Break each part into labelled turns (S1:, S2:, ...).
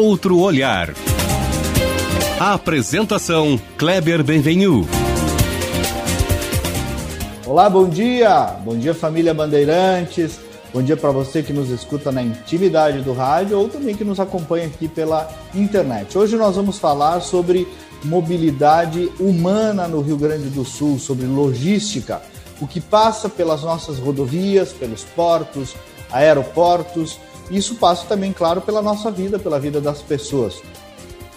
S1: Outro olhar. A apresentação Kleber Benvenu.
S2: Olá, bom dia! Bom dia, família Bandeirantes. Bom dia para você que nos escuta na intimidade do rádio ou também que nos acompanha aqui pela internet. Hoje nós vamos falar sobre mobilidade humana no Rio Grande do Sul, sobre logística, o que passa pelas nossas rodovias, pelos portos, aeroportos. Isso passa também, claro, pela nossa vida, pela vida das pessoas.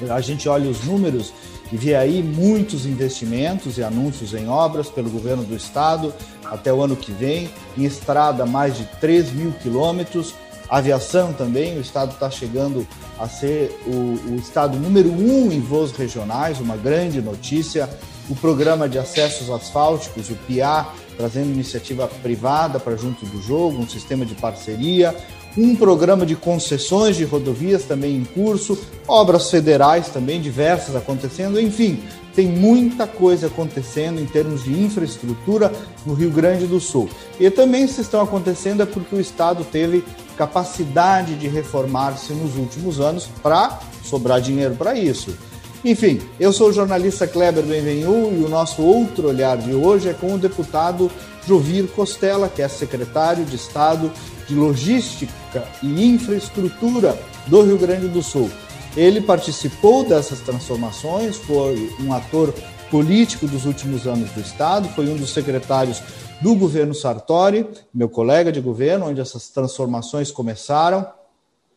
S2: A gente olha os números e vê aí muitos investimentos e anúncios em obras pelo governo do estado até o ano que vem, em estrada mais de 3 mil quilômetros, aviação também, o estado está chegando a ser o, o, estado número um em voos regionais, uma grande notícia. O programa de acessos asfálticos, o PIA, trazendo iniciativa privada para junto do jogo, um sistema de parceria, um programa de concessões de rodovias também em curso, obras federais também diversas acontecendo, enfim, tem muita coisa acontecendo em termos de infraestrutura no Rio Grande do Sul. E também se estão acontecendo é porque o Estado teve capacidade de reformar-se nos últimos anos para sobrar dinheiro para isso. Enfim, eu sou o jornalista Kleber Benvenu e o nosso outro olhar de hoje é com o deputado Jovir Costela, que é secretário de Estado de Logística e Infraestrutura do Rio Grande do Sul. Ele participou dessas transformações, foi um ator político dos últimos anos do Estado, foi um dos secretários do governo Sartori, meu colega de governo, onde essas transformações começaram,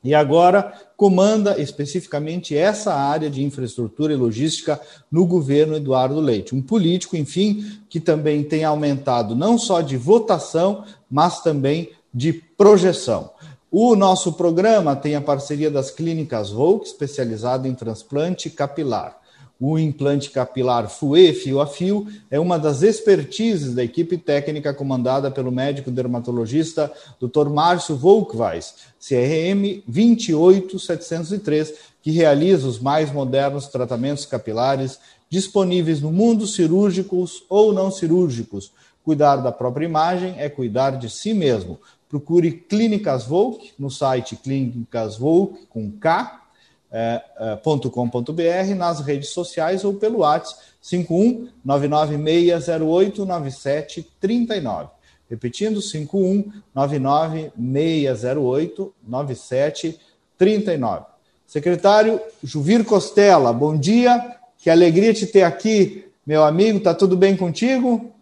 S2: e agora comanda especificamente essa área de infraestrutura e logística no governo Eduardo Leite. Um político, enfim, que também tem aumentado não só de votação, mas também de projeção. O nosso programa tem a parceria das clínicas Volk, especializada em transplante capilar. O implante capilar FUE, fio a fio, é uma das expertises da equipe técnica comandada pelo médico dermatologista Dr. Márcio Volkweis, CRM 28703, que realiza os mais modernos tratamentos capilares disponíveis no mundo, cirúrgicos ou não cirúrgicos. Cuidar da própria imagem é cuidar de si mesmo. Procure Clínicas Volk no site clínicasvolk com K, é, é, nas redes sociais ou pelo WhatsApp 51 996089739. Repetindo, 51 996089739. Secretário Juvir Costela, bom dia. Que alegria te ter aqui, meu amigo. Tá tudo bem contigo?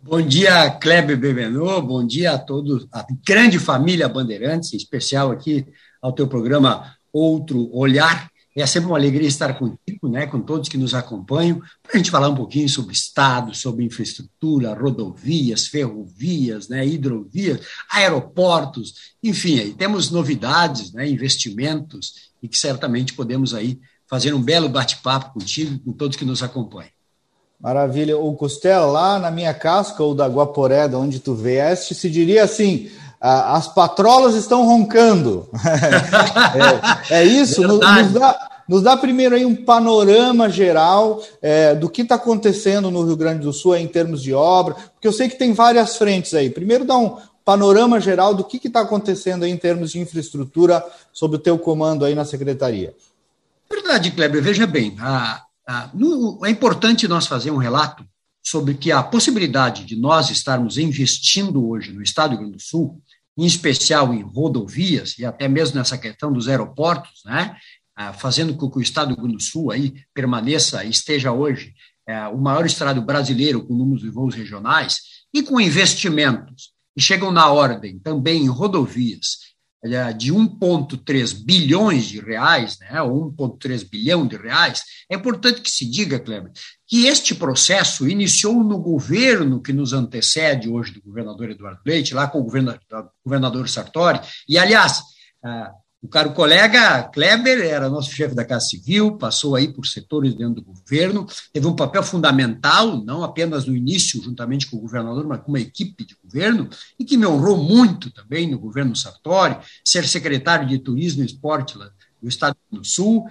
S3: Bom dia, Kleber Bebenô, bom dia a todos, a grande família Bandeirantes, em especial aqui ao teu programa Outro Olhar. É sempre uma alegria estar contigo, né, com todos que nos acompanham, para a gente falar um pouquinho sobre Estado, sobre infraestrutura, rodovias, ferrovias, né, hidrovias, aeroportos, enfim, aí temos novidades, né, investimentos, e que certamente podemos aí fazer um belo bate-papo contigo, com todos que nos acompanham.
S2: Maravilha. O Costela, lá na minha casca, ou da Guaporé, de onde tu vieste, se diria assim: as patrolas estão roncando. é, é, isso, nos, nos, dá, nos dá primeiro aí um panorama geral é, do que está acontecendo no Rio Grande do Sul em termos de obra, porque eu sei que tem várias frentes aí. Primeiro dá um panorama geral do que está acontecendo aí em termos de infraestrutura sob o teu comando aí na secretaria.
S3: Verdade, Kleber, veja bem, a, ah, é importante nós fazer um relato sobre que a possibilidade de nós estarmos investindo hoje no Estado do Rio Grande do Sul, em especial em rodovias e até mesmo nessa questão dos aeroportos, né, ah, fazendo com que o Estado do Rio Grande do Sul aí permaneça esteja hoje é, o maior estado brasileiro com números de voos regionais e com investimentos. Que chegam na ordem também em rodovias de 1,3 bilhões de reais, né, ou 1,3 bilhão de reais, é importante que se diga, Kleber, que este processo iniciou no governo que nos antecede hoje do governador Eduardo Leite, lá com o governador Sartori, e, aliás, ah, o caro colega Kleber era nosso chefe da Casa Civil, passou aí por setores dentro do governo, teve um papel fundamental, não apenas no início, juntamente com o governador, mas com uma equipe de governo, e que me honrou muito também no governo Sartori, ser secretário de Turismo e Esporte do Estado do Sul,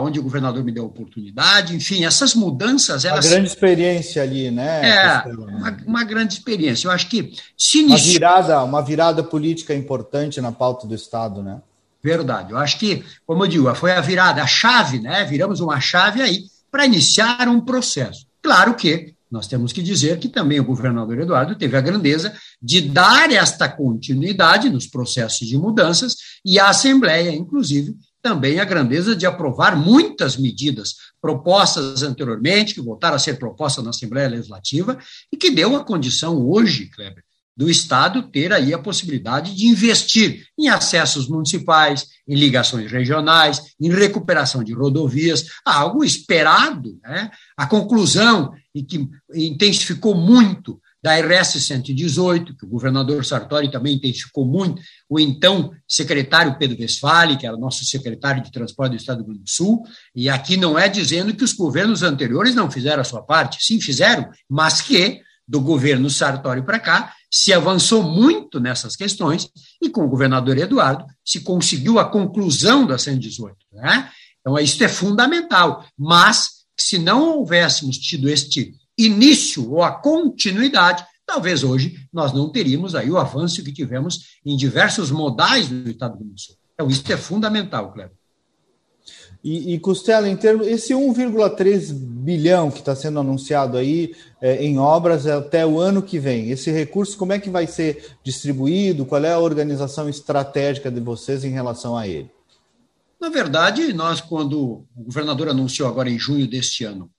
S3: onde o governador me deu a oportunidade, enfim, essas mudanças...
S2: Elas... Uma grande experiência ali, né?
S3: É, uma, uma, grande experiência. Eu acho que se.
S2: Uma virada, uma virada política importante na pauta do Estado, né?
S3: Verdade. Eu acho que, como eu digo, foi a virada, a chave, né? Viramos uma chave aí para iniciar um processo. Claro que nós temos que dizer que também o governador Eduardo teve a grandeza de dar esta continuidade nos processos de mudanças e a Assembleia, inclusive, também a grandeza de aprovar muitas medidas propostas anteriormente, que voltaram a ser propostas na Assembleia Legislativa, e que deu a condição hoje, Kleber, do Estado ter aí a possibilidade de investir em acessos municipais, em ligações regionais, em recuperação de rodovias, algo esperado, né? A conclusão e que intensificou muito da RS 118, que o governador Sartori também intensificou muito, o então secretário Pedro Westphal, que era nosso secretário de transporte do Estado do Rio Grande do Sul, e aqui não é dizendo que os governos anteriores não fizeram a sua parte, sim fizeram, mas que do governo Sartori para cá se avançou muito nessas questões e com o governador Eduardo se conseguiu a conclusão da 118, né? Então isso é fundamental, mas se não houvéssemos tido este início ou a continuidade, talvez hoje nós não teríamos aí o avanço que tivemos em diversos modais do Estado do Sul. Então, isso é fundamental, Cleber.
S2: E, e Costela, em termos, esse 1,3 bilhão que está sendo anunciado aí é, em obras até o ano que vem, esse recurso como é que vai ser distribuído? Qual é a organização estratégica de vocês em relação a ele?
S3: Na verdade, nós, quando o governador anunciou agora em junho deste ano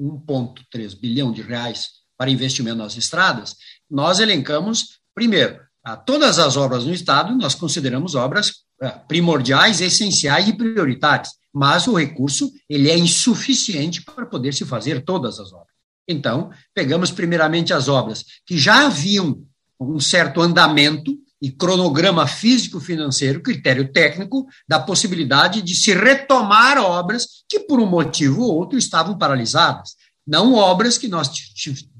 S3: 1,3 bilhão de reais para investimento nas estradas, nós elencamos, primeiro, todas as obras no Estado, nós consideramos obras primordiais, essenciais e prioritárias, mas o recurso ele é insuficiente para poder se fazer todas as obras. Então, pegamos primeiramente as obras que já haviam um certo andamento, e cronograma físico-financeiro, critério técnico, da possibilidade de se retomar obras que, por um motivo ou outro, estavam paralisadas. Não obras que nós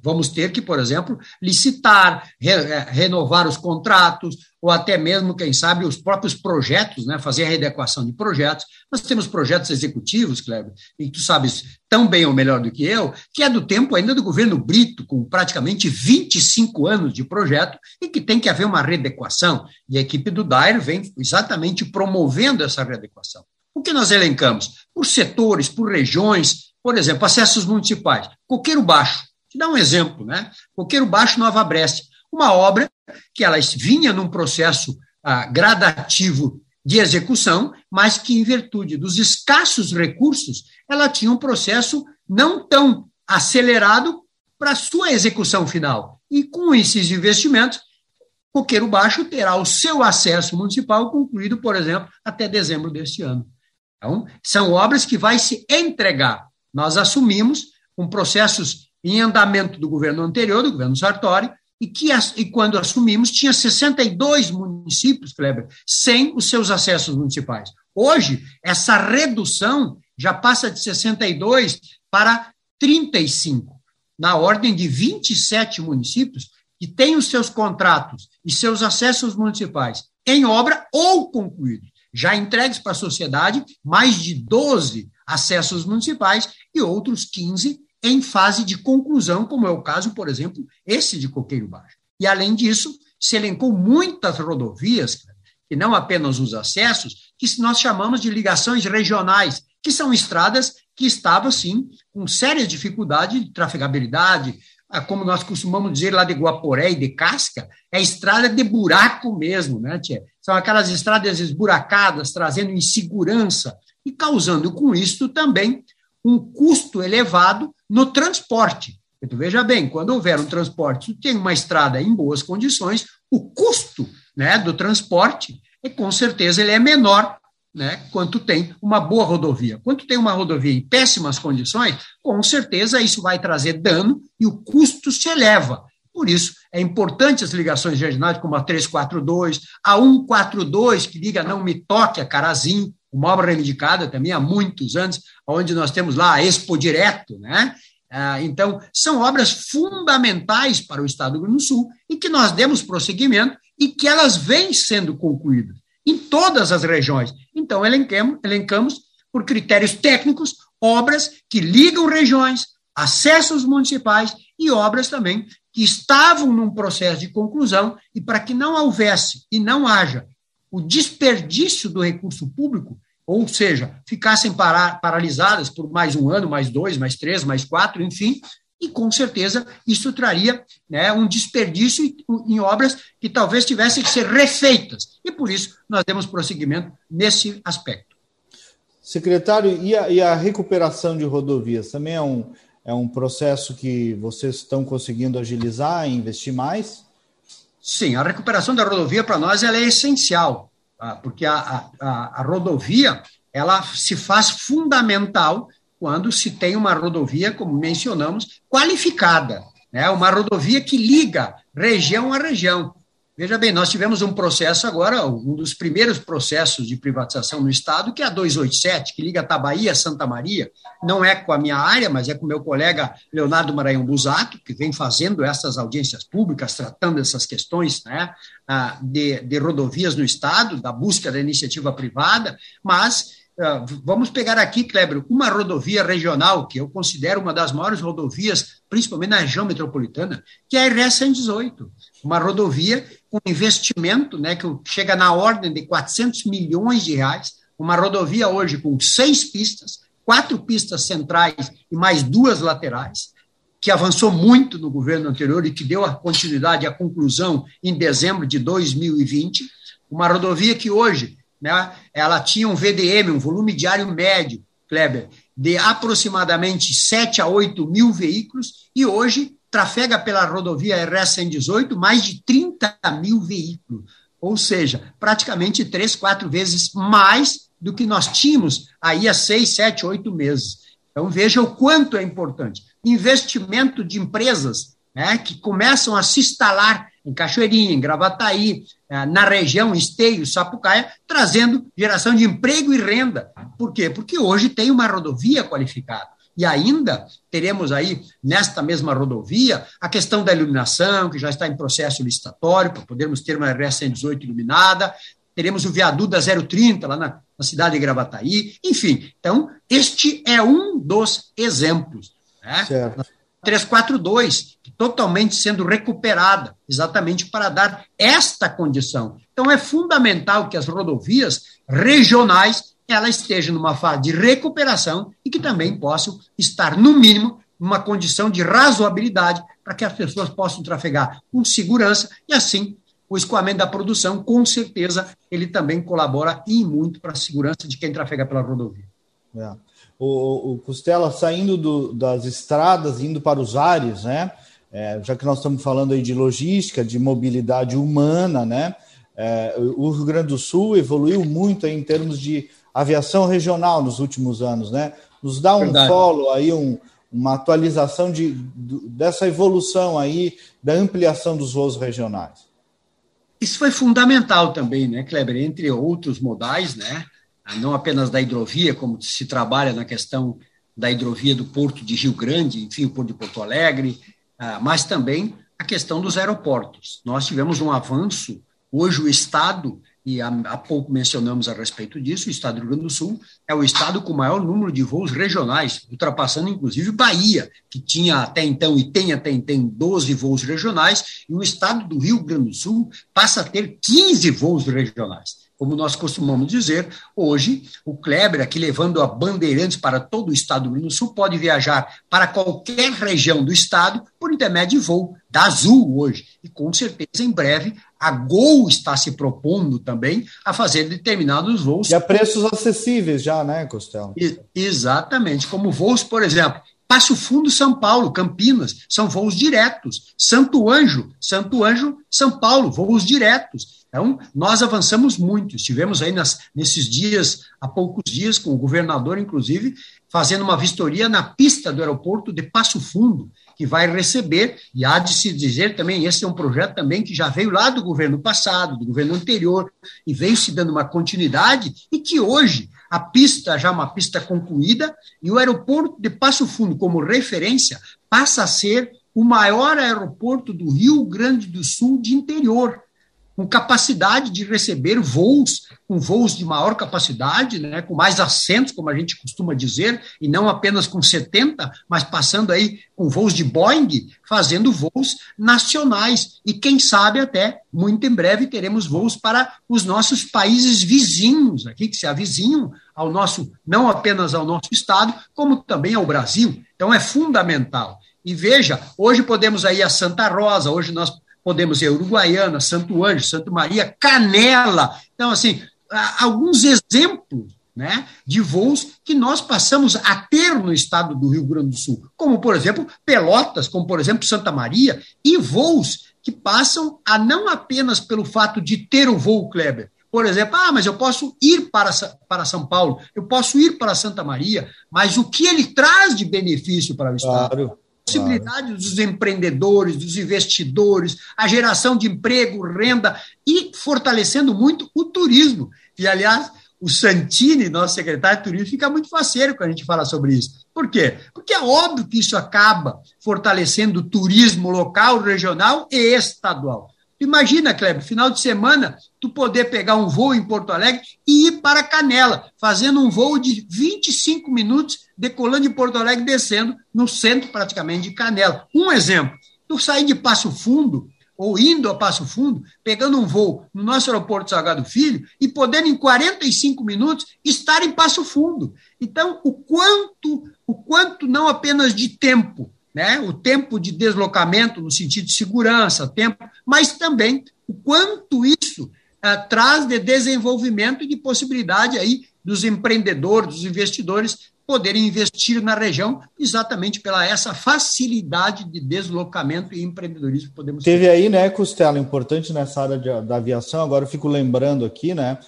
S3: vamos ter que, por exemplo, licitar, re, é, renovar os contratos, ou até mesmo, quem sabe, os próprios projetos, né, fazer a readequação de projetos. Nós temos projetos executivos, Kleber, e tu sabes tão bem ou melhor do que eu, que é do tempo ainda do governo Brito, com praticamente 25 anos de projeto, e que tem que haver uma readequação. E a equipe do DAIR vem exatamente promovendo essa readequação. O que nós elencamos? Por setores, por regiões, por exemplo, acessos municipais. Coqueiro Baixo, te dá um exemplo, né? Coqueiro Baixo, Nova Breste, uma obra que ela vinha num processo ah, gradativo de execução, mas que, em virtude dos escassos recursos, ela tinha um processo não tão acelerado para sua execução final. E com esses investimentos, Coqueiro Baixo terá o seu acesso municipal concluído, por exemplo, até dezembro deste ano. Então, são obras que vai se entregar. Nós assumimos com processos em andamento do governo anterior, do governo Sartori, e que e quando assumimos tinha 62 municípios, Kleber, sem os seus acessos municipais. Hoje, essa redução já passa de 62 para 35, na ordem de 27 municípios que têm os seus contratos e seus acessos municipais em obra ou concluídos, já entregues para a sociedade mais de 12 acessos municipais e outros 15 em fase de conclusão, como é o caso, por exemplo, esse de Coqueiro Baixo. E, além disso, se elencou muitas rodovias, e não apenas os acessos, que nós chamamos de ligações regionais, que são estradas que estavam, sim, com séria dificuldade de trafegabilidade, como nós costumamos dizer lá de Guaporé e de Casca, é estrada de buraco mesmo, né, tia? São aquelas estradas esburacadas, trazendo insegurança e causando com isso também um custo elevado no transporte. Tu veja bem, quando houver um transporte, tem uma estrada em boas condições, o custo né, do transporte, é, com certeza, ele é menor né, quanto tem uma boa rodovia. Quando tem uma rodovia em péssimas condições, com certeza isso vai trazer dano e o custo se eleva. Por isso, é importante as ligações regionais, como a 342, a 142, que liga Não Me Toque a Carazim, uma obra reivindicada também há muitos anos, onde nós temos lá a Expo Direto, né? Ah, então, são obras fundamentais para o Estado do Rio Grande do Sul e que nós demos prosseguimento e que elas vêm sendo concluídas em todas as regiões. Então, elencamos, elencamos por critérios técnicos obras que ligam regiões, acessos municipais e obras também que estavam num processo de conclusão e para que não houvesse e não haja o desperdício do recurso público, ou seja, ficassem parar, paralisadas por mais um ano, mais dois, mais três, mais quatro, enfim, e com certeza isso traria né, um desperdício em obras que talvez tivessem que ser refeitas. E por isso nós demos prosseguimento nesse aspecto.
S2: Secretário, e a, e a recuperação de rodovias também é um, é um processo que vocês estão conseguindo agilizar e investir mais?
S3: Sim, a recuperação da rodovia para nós ela é essencial, tá? porque a, a, a rodovia ela se faz fundamental quando se tem uma rodovia, como mencionamos, qualificada, né? uma rodovia que liga região a região. Veja bem, nós tivemos um processo agora, um dos primeiros processos de privatização no Estado, que é a 287, que liga Tabaí a Santa Maria. Não é com a minha área, mas é com o meu colega Leonardo Maranhão Busato, que vem fazendo essas audiências públicas, tratando essas questões né, de, de rodovias no Estado, da busca da iniciativa privada, mas ah, vamos pegar aqui, Kleber, uma rodovia regional, que eu considero uma das maiores rodovias, principalmente na região metropolitana, que é a RS 118. Uma rodovia com investimento né, que chega na ordem de 400 milhões de reais, uma rodovia hoje com seis pistas, quatro pistas centrais e mais duas laterais, que avançou muito no governo anterior e que deu a continuidade à conclusão em dezembro de 2020. Uma rodovia que hoje né, ela tinha um VDM, um volume diário médio, Kleber, de aproximadamente 7 a 8 mil veículos, e hoje trafega pela rodovia RS 118 mais de 30 mil veículos, ou seja, praticamente três, quatro vezes mais do que nós tínhamos aí há seis, sete, oito meses. Então, veja o quanto é importante. Investimento de empresas né, que começam a se instalar em Cachoeirinha, em Gravataí, é, na região Esteio, Sapucaia, trazendo geração de emprego e renda. Por quê? Porque hoje tem uma rodovia qualificada. E ainda teremos aí, nesta mesma rodovia, a questão da iluminação, que já está em processo licitatório, para podermos ter uma RS 118 iluminada, teremos o viaduto da 030 lá na, na cidade de Gravataí, enfim. Então, este é um dos exemplos. Né? Certo. 342, totalmente sendo recuperada, exatamente para dar esta condição. Então, é fundamental que as rodovias regionais ela esteja numa fase de recuperação e que também possam estar, no mínimo, numa condição de razoabilidade para que as pessoas possam trafegar com segurança e, assim, o escoamento da produção, com certeza, ele também colabora e muito para a segurança de quem trafega pela rodovia.
S2: É o, o Costela saindo do, das estradas, indo para os ares, né? É, já que nós estamos falando aí de logística, de mobilidade humana, né? É, o Rio Grande do Sul evoluiu muito em termos de aviação regional nos últimos anos, né? Nos dá um Verdade. follow aí, um, uma atualização de, dessa evolução aí da ampliação dos voos regionais.
S3: Isso foi fundamental também, né, Kleber? Entre outros modais, né? não apenas da hidrovia, como se trabalha na questão da hidrovia do Porto de Rio Grande, enfim, o Porto de Porto Alegre, ah, mas também a questão dos aeroportos. Nós tivemos um avanço, hoje o Estado, e há, pouco mencionamos a respeito disso, o Estado do Rio Grande do Sul é o Estado com o maior número de voos regionais, ultrapassando inclusive Bahia, que tinha até então e tem até então 12 voos regionais, e o Estado do Rio Grande do Sul passa a ter 15 voos regionais como nós costumamos dizer, hoje o Kleber, aqui levando a Bandeirantes para todo o estado do Rio Grande do Sul, pode viajar para qualquer região do estado por intermédio de voo da Azul hoje. E com certeza, em breve, a Gol está se propondo também a fazer determinados voos.
S2: E a preços acessíveis já, né, Costela?
S3: exatamente. Como voos, por exemplo, Passo Fundo, São Paulo, Campinas, são voos diretos. Santo Anjo, Santo Anjo, São Paulo, voos diretos. Então, nós avançamos muito. Estivemos aí nas, nesses dias, há poucos dias, com o governador, inclusive, fazendo uma vistoria na pista do aeroporto de Passo Fundo, que vai receber, e há de se dizer também, esse é um projeto também que já veio lá do governo passado, do governo anterior, e veio se dando uma continuidade, e que hoje a pista já uma pista concluída, e o aeroporto de Passo Fundo, como referência, passa a ser o maior aeroporto do Rio Grande do Sul de interior com capacidade de receber voos, com voos de maior capacidade, né, com mais assentos, como a gente costuma dizer, e não apenas com 70, mas passando aí com voos de Boeing, fazendo voos nacionais. E quem sabe até, muito em breve, teremos voos para os nossos países vizinhos, aqui que se avizinham ao nosso, não apenas ao nosso estado, como também ao Brasil. Então é fundamental. E veja, hoje podemos ir a Santa Rosa, hoje nós podemos a Uruguaiana, Santo Anjo, Santo Maria, Canela. Então, assim, alguns exemplos né, de voos que nós passamos a ter no estado do Rio Grande do Sul, como, por exemplo, Pelotas, como, por exemplo, Santa Maria, e voos que passam a não apenas pelo fato de ter o voo Kleber, por exemplo, ah, mas eu posso ir para, para São Paulo, eu posso ir para Santa Maria, mas o que ele traz de benefício para o Estado? Claro possibilidade claro. dos empreendedores, dos investidores, a geração de emprego, renda e fortalecendo muito o turismo. E, aliás, o Santini, nosso secretário de turismo, fica muito faceiro quando a gente fala sobre isso. Por quê? Porque é óbvio que isso acaba fortalecendo o turismo local, regional e estadual. Imagina, Kleber, final de semana, tu poder pegar um voo em Porto Alegre e ir para Canela, fazendo um voo de 25 minutos, decolando de Porto Alegre, descendo no centro praticamente de Canela. Um exemplo, tu sair de Passo Fundo, ou indo a Passo Fundo, pegando um voo no nosso aeroporto Salgado Filho e podendo, em 45 minutos, estar em Passo Fundo. Então, o quanto, o quanto não apenas de tempo, né? o tempo de deslocamento no sentido de segurança, tempo, mas também o quanto isso uh, traz de desenvolvimento e de possibilidade aí dos empreendedores, dos investidores poderem investir na região exatamente pela essa facilidade de deslocamento e empreendedorismo que podemos
S2: Teve ter. aí, né, Costela, importante nessa área de, da aviação, agora eu fico lembrando aqui, né,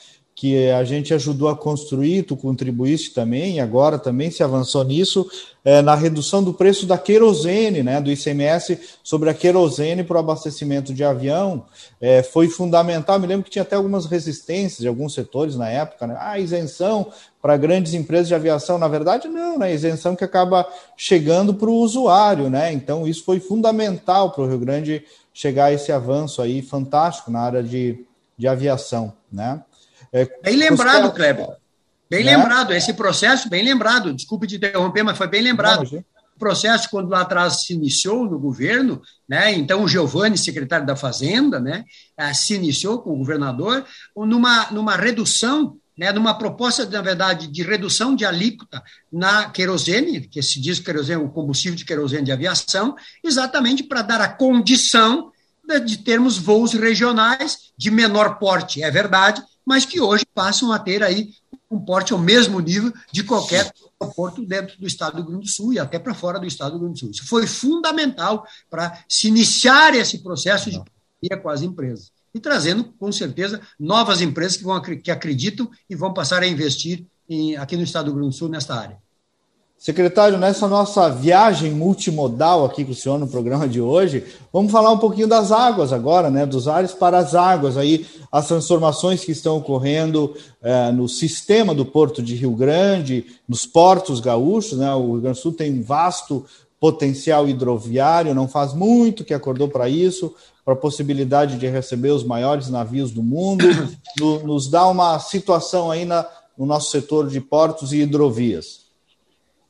S2: que a gente ajudou a construir, tu contribuíste também, agora também se avançou nisso, é, na redução do preço da querosene, né, do ICMS sobre a querosene para o abastecimento de avião, é, foi fundamental. Me lembro que tinha até algumas resistências de alguns setores na época, né? Ah, isenção para grandes empresas de aviação. Na verdade, não, né? Isenção que acaba chegando para o usuário, né? Então, isso foi fundamental para o Rio Grande chegar a esse avanço aí fantástico na área de, de aviação, né?
S3: É, bem lembrado, Kleber. Bem né? lembrado, esse processo, bem lembrado. Desculpe te interromper, mas foi bem lembrado. Não, o processo, quando lá atrás se iniciou no governo, né, então o Giovanni, secretário da Fazenda, né, eh, se iniciou com o governador numa, numa redução né, numa proposta, na verdade, de redução de alíquota na querosene, que se diz querosene, o combustível de querosene de aviação, exatamente para dar a condição de, de termos voos regionais de menor porte, é verdade, mas que hoje passam a ter aí um porte ao mesmo nível de qualquer aeroporto dentro do estado do Rio Grande do Sul e até para fora do estado do Rio Grande do Sul. Isso foi fundamental para se iniciar esse processo de parceria com as empresas e trazendo, com certeza, novas empresas que, vão, que acreditam e vão passar a investir em, aqui no estado do Rio Grande do Sul nesta área.
S2: Secretário, nessa nossa viagem multimodal aqui com o senhor no programa de hoje, vamos falar um pouquinho das águas agora, né? Dos ares para as águas, aí as transformações que estão ocorrendo é, no sistema do Porto de Rio Grande, nos portos gaúchos, né? O Rio Grande do Sul tem um vasto potencial hidroviário, não faz muito que acordou para isso, para a possibilidade de receber os maiores navios do mundo, no, nos dá uma situação aí na, no nosso setor de portos e hidrovias.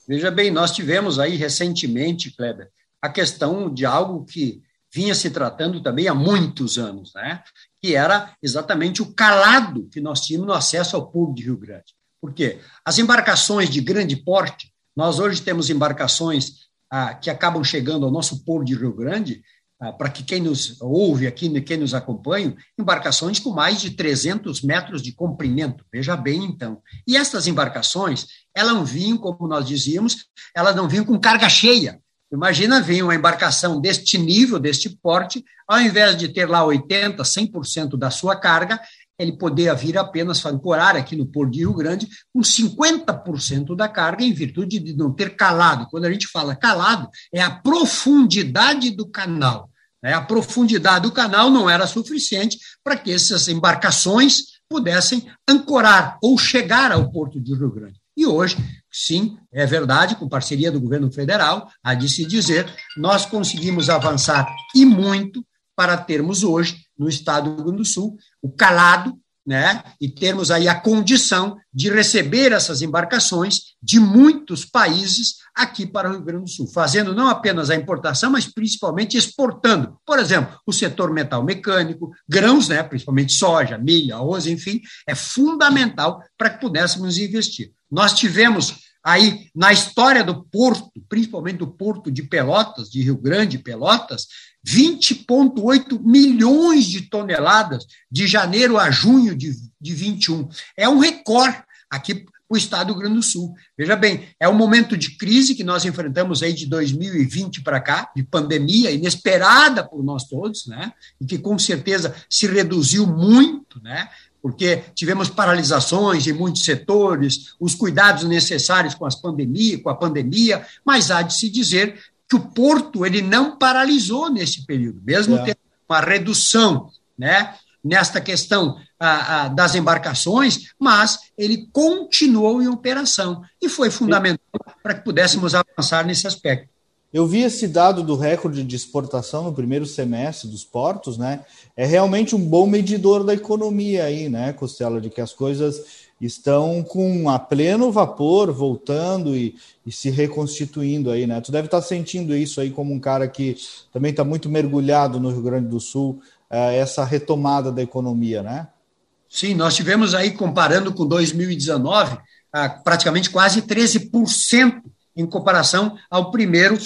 S3: Veja bem, nós tivemos aí recentemente, Kleber, a questão de algo que vinha se tratando também há muitos anos, né? que era exatamente o calado que nós tínhamos no acesso ao Porto de Rio Grande. Por quê? As embarcações de grande porte, nós hoje temos embarcações ah, que acabam chegando ao nosso Porto de Rio Grande, para que quem nos ouve aqui, quem nos acompanha, embarcações com mais de 300 metros de comprimento. Veja bem, então. E estas embarcações, elas não vinham, como nós dizíamos, elas não vinham com carga cheia. Imagina vir uma embarcação deste nível, deste porte, ao invés de ter lá 80%, 100% da sua carga, ele poderia vir apenas ancorar aqui no Porto de Rio Grande com 50% da carga, em virtude de não ter calado. Quando a gente fala calado, é a profundidade do canal. Né? A profundidade do canal não era suficiente para que essas embarcações pudessem ancorar ou chegar ao Porto de Rio Grande. E hoje, sim, é verdade, com parceria do governo federal, há de se dizer, nós conseguimos avançar e muito para termos hoje, no estado do Rio Grande do Sul, o calado né, e termos aí a condição de receber essas embarcações de muitos países aqui para o Rio Grande do Sul, fazendo não apenas a importação, mas principalmente exportando. Por exemplo, o setor metal mecânico, grãos, né, principalmente soja, milho, arroz, enfim, é fundamental para que pudéssemos investir. Nós tivemos aí na história do porto, principalmente do porto de Pelotas, de Rio Grande, Pelotas, 20,8 milhões de toneladas de janeiro a junho de, de 21. É um recorde aqui o estado do Rio Grande do Sul. Veja bem, é um momento de crise que nós enfrentamos aí de 2020 para cá, de pandemia inesperada por nós todos, né? E que com certeza se reduziu muito, né? Porque tivemos paralisações em muitos setores, os cuidados necessários com as pandemia, com a pandemia, mas há de se dizer que o porto ele não paralisou nesse período, mesmo é. tendo uma redução, né, nesta questão das embarcações, mas ele continuou em operação e foi fundamental para que pudéssemos avançar nesse aspecto.
S2: Eu vi esse dado do recorde de exportação no primeiro semestre dos portos, né? É realmente um bom medidor da economia aí, né, Costela, de que as coisas estão com a pleno vapor, voltando e, e se reconstituindo aí, né? Tu deve estar sentindo isso aí como um cara que também está muito mergulhado no Rio Grande do Sul, é, essa retomada da economia, né?
S3: Sim, nós tivemos aí, comparando com 2019, praticamente quase 13% em comparação ao primeiro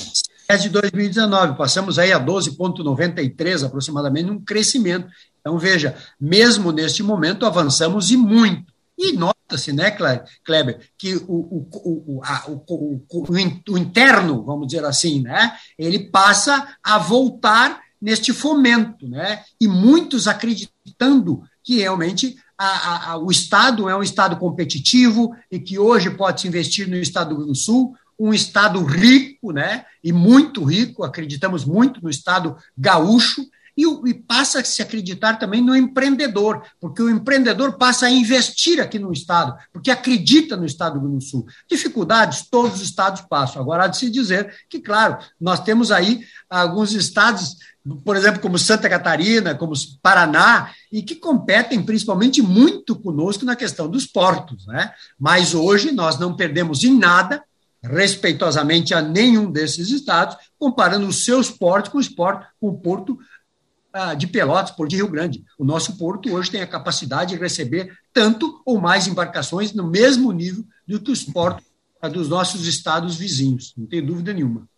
S3: de 2019. Passamos aí a 12,93 aproximadamente, um crescimento. Então, veja, mesmo neste momento, avançamos e muito. E nota-se, né, Kleber, que o, o, o, a, o, interno, vamos dizer assim, né, ele passa a voltar neste fomento, né, e muitos acreditando que realmente a, a, o Estado é um Estado competitivo e que hoje pode se investir no Estado do Sul, um estado rico, né, e muito rico, acreditamos muito no estado gaúcho, e, e, passa a se acreditar também no empreendedor, porque o empreendedor passa a investir aqui no Estado, porque acredita no Estado do Rio Grande do Sul. Dificuldades, todos os estados passam. Agora, há de se dizer que, claro, nós temos aí alguns estados, por exemplo, como Santa Catarina, como Paraná, e que competem principalmente muito conosco na questão dos portos. Né? Mas hoje nós não perdemos em nada respeitosamente a nenhum desses estados, comparando os seus portos com com o porto ah, de Pelotas, Porto de Rio Grande. O nosso porto hoje tem a capacidade de receber tanto ou mais embarcações no mesmo nível do que os portos dos nossos estados vizinhos, não tem dúvida nenhuma.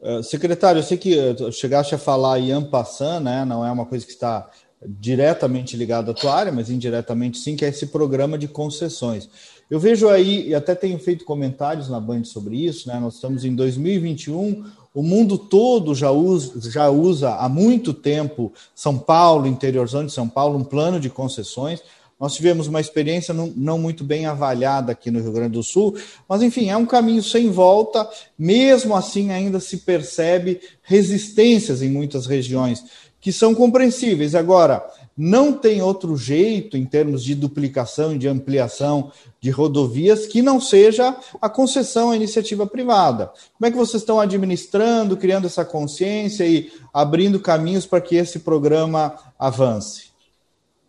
S2: Uh, secretário, eu sei que chegaste a falar em Ampassan, né? não é uma coisa que está diretamente ligada à tua área, mas indiretamente sim, que é esse programa de concessões. Eu vejo aí, e até tenho feito comentários na Band sobre isso, né? Nós estamos em 2021, o mundo todo já usa, já usa há muito tempo São Paulo, interiorzão de São Paulo, um plano de concessões. Nós tivemos uma experiência não, não, muito bem avaliada aqui no Rio Grande do Sul, mas enfim, é um caminho sem volta. Mesmo assim, ainda se percebe resistências em muitas regiões que são compreensíveis. Agora, não tem outro jeito em termos de duplicação e de ampliação de rodovias que não seja a concessão à iniciativa privada. Como é que vocês estão administrando, criando essa consciência e abrindo caminhos para que esse programa avance?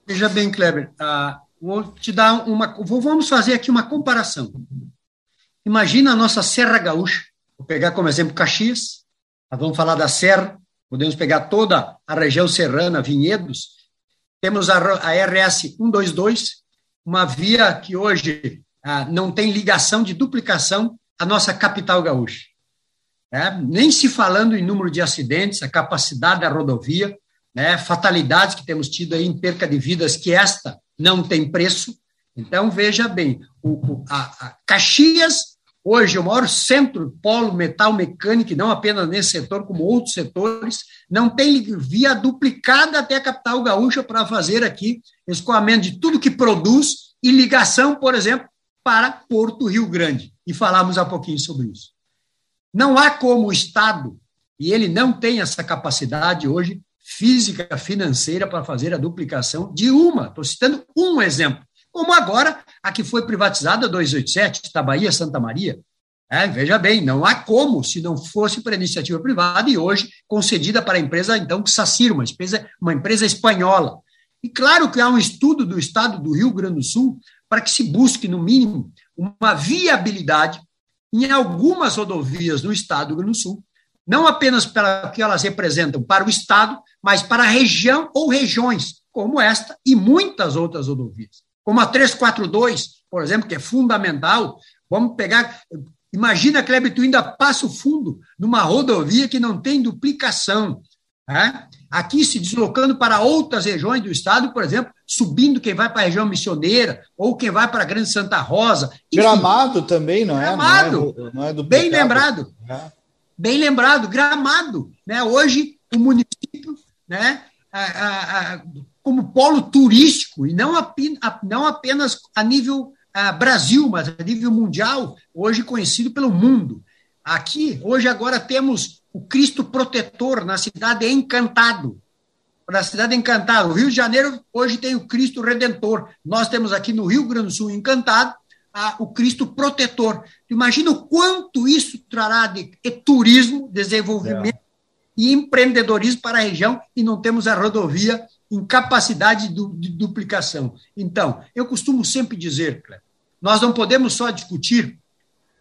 S3: Veja bem, Kleber, uh, vou te dar uma. Vamos fazer aqui uma comparação. Imagina a nossa Serra Gaúcha, vou pegar como exemplo Caxias, vamos falar da Serra, podemos pegar toda a região serrana, Vinhedos, temos a, a RS 122, uma via que hoje ah, não tem ligação de duplicação à nossa capital gaúcha. É, nem se falando em número de acidentes, a capacidade da rodovia, né, fatalidades que temos tido aí em perca de vidas, que esta não tem preço. Então, veja bem, o, o a, a Caxias Hoje, o maior centro polo metal mecânico, não apenas nesse setor, como outros setores, não tem via duplicada até a capital gaúcha para fazer aqui escoamento de tudo que produz e ligação, por exemplo, para Porto Rio Grande. E falamos há pouquinho sobre isso. Não há como o Estado, e ele não tem essa capacidade hoje, física, financeira, para fazer a duplicação de uma. Estou citando um exemplo como agora a que foi privatizada, 287, da Bahia Santa Maria. É, veja bem, não há como se não fosse para iniciativa privada e hoje concedida para a empresa, então, que Sacir, uma empresa, uma empresa espanhola. E claro que há um estudo do Estado do Rio Grande do Sul para que se busque, no mínimo, uma viabilidade em algumas rodovias no Estado do Rio Grande do Sul, não apenas para que elas representam para o Estado, mas para a região ou regiões, como esta e muitas outras rodovias. Como a 342, por exemplo, que é fundamental. Vamos pegar. Imagina, Kleber, tu ainda passa o fundo numa rodovia que não tem duplicação. Né? Aqui se deslocando para outras regiões do estado, por exemplo, subindo quem vai para a região missioneira ou quem vai para a Grande Santa Rosa.
S2: Enfim, Gramado também, não é?
S3: Gramado. Não é, não é Bem lembrado. É. Bem lembrado, Gramado. Né? Hoje, o município, né, a, a, a, como polo turístico, e não, não apenas a nível Brasil, mas a nível mundial, hoje conhecido pelo mundo. Aqui, hoje, agora temos o Cristo protetor na cidade Encantado. Na cidade Encantado. O Rio de Janeiro hoje tem o Cristo Redentor. Nós temos aqui no Rio Grande do Sul Encantado a, o Cristo protetor. Imagina o quanto isso trará de, de turismo, desenvolvimento é. e empreendedorismo para a região e não temos a rodovia em capacidade de, duplicação. Então, eu costumo sempre dizer, Cleber, nós não podemos só discutir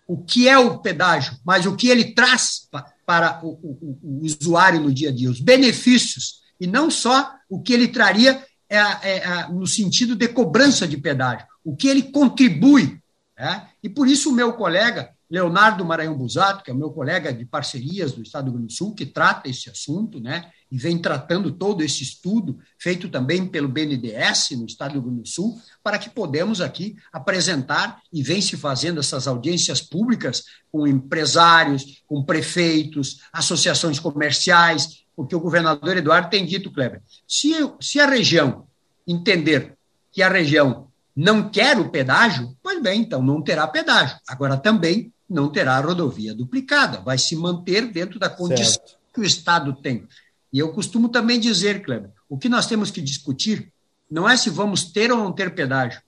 S3: o que é o pedágio, mas o que ele traz para o, o, o usuário no dia a dia, os benefícios, e não só o que ele traria é, é, no sentido de cobrança de pedágio, o que ele contribui. É? E por isso o meu colega, Leonardo Maranhão Busato, que é o meu colega de parcerias do Estado do Rio Grande do Sul, que trata esse assunto, né, e vem tratando todo esse estudo, feito também pelo BNDES no Estado do Rio Grande do Sul, para que podemos aqui apresentar e vem se fazendo essas audiências públicas com empresários, com prefeitos, associações comerciais, porque o governador Eduardo tem dito, Kleber, se, se a região entender que a região não quer o pedágio, pois bem, então não terá pedágio. Agora também não terá rodovia duplicada, vai se manter dentro da condição certo. que o Estado tem. E eu costumo também dizer, Kleber, o que nós temos que discutir não é se vamos ter ou não ter pedágio,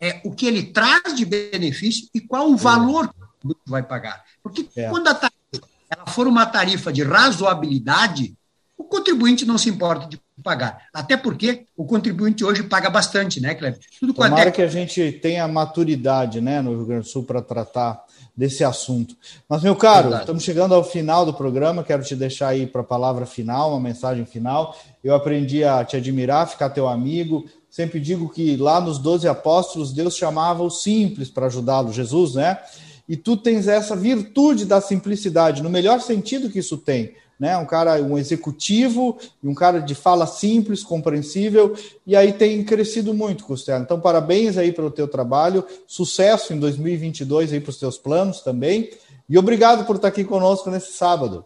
S3: é o que ele traz de benefício e qual o valor que vai pagar. Porque é. quando a tarifa ela for uma tarifa de razoabilidade, o contribuinte não se importa de pagar. Até porque o contribuinte hoje paga bastante, né, Cleber?
S2: Tudo Tomara é... que a gente tenha maturidade né, no Rio Grande do Sul para tratar desse assunto. Mas, meu caro, Verdade. estamos chegando ao final do programa, quero te deixar aí para a palavra final, uma mensagem final. Eu aprendi a te admirar, ficar teu amigo. Sempre digo que lá nos Doze Apóstolos, Deus chamava os simples para ajudá-lo, Jesus, né? E tu tens essa virtude da simplicidade, no melhor sentido que isso tem né? Um cara, um executivo, um cara de fala simples, compreensível, e aí tem crescido muito, Costela. Então, parabéns aí pelo teu trabalho, sucesso em 2022 aí para os teus planos também, e obrigado por estar aqui conosco nesse sábado.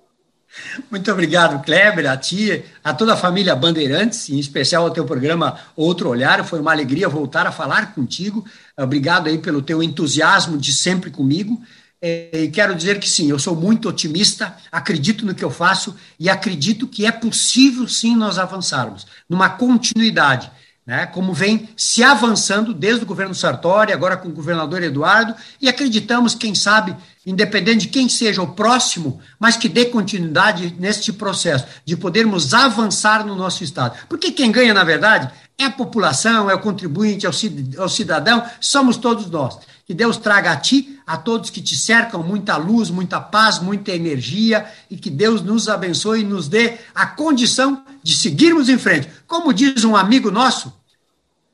S3: Muito obrigado, Kleber, a ti, a toda a família Bandeirantes, em especial ao teu programa Outro Olhar. Foi uma alegria voltar a falar contigo. Obrigado aí pelo teu entusiasmo de sempre comigo. É, e quero dizer que sim, eu sou muito otimista, acredito no que eu faço e acredito que é possível sim nós avançarmos numa continuidade, né, como vem se avançando desde o governo Sartori, agora com o governador Eduardo, e acreditamos, quem sabe, independente de quem seja o próximo, mas que dê continuidade neste processo, de podermos avançar no nosso Estado. Porque quem ganha, na verdade, é a população, é o contribuinte, é o cidadão, somos todos nós. Que Deus traga a ti, a todos que te cercam, muita luz, muita paz, muita energia e que Deus nos abençoe e nos dê a condição de seguirmos em frente. Como diz um amigo nosso,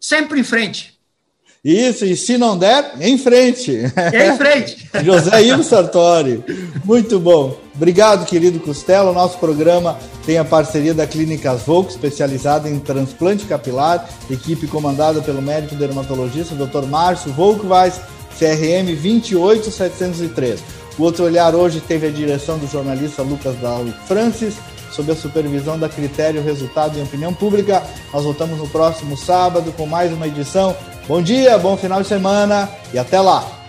S3: sempre em frente.
S2: Isso, e se não der, em frente.
S3: Em frente.
S2: José Ivo Sartori. Muito bom. Obrigado, querido Costela. O nosso programa tem a parceria da Clínicas Volk, especializada em transplante capilar, equipe comandada pelo médico dermatologista Dr. Márcio Volkweis CRM 28703. O outro olhar hoje teve a direção do jornalista Lucas Daui Francis, sob a supervisão da Critério Resultado e Opinião Pública. Nós voltamos no próximo sábado com mais uma edição. Bom dia, bom final de semana e até lá!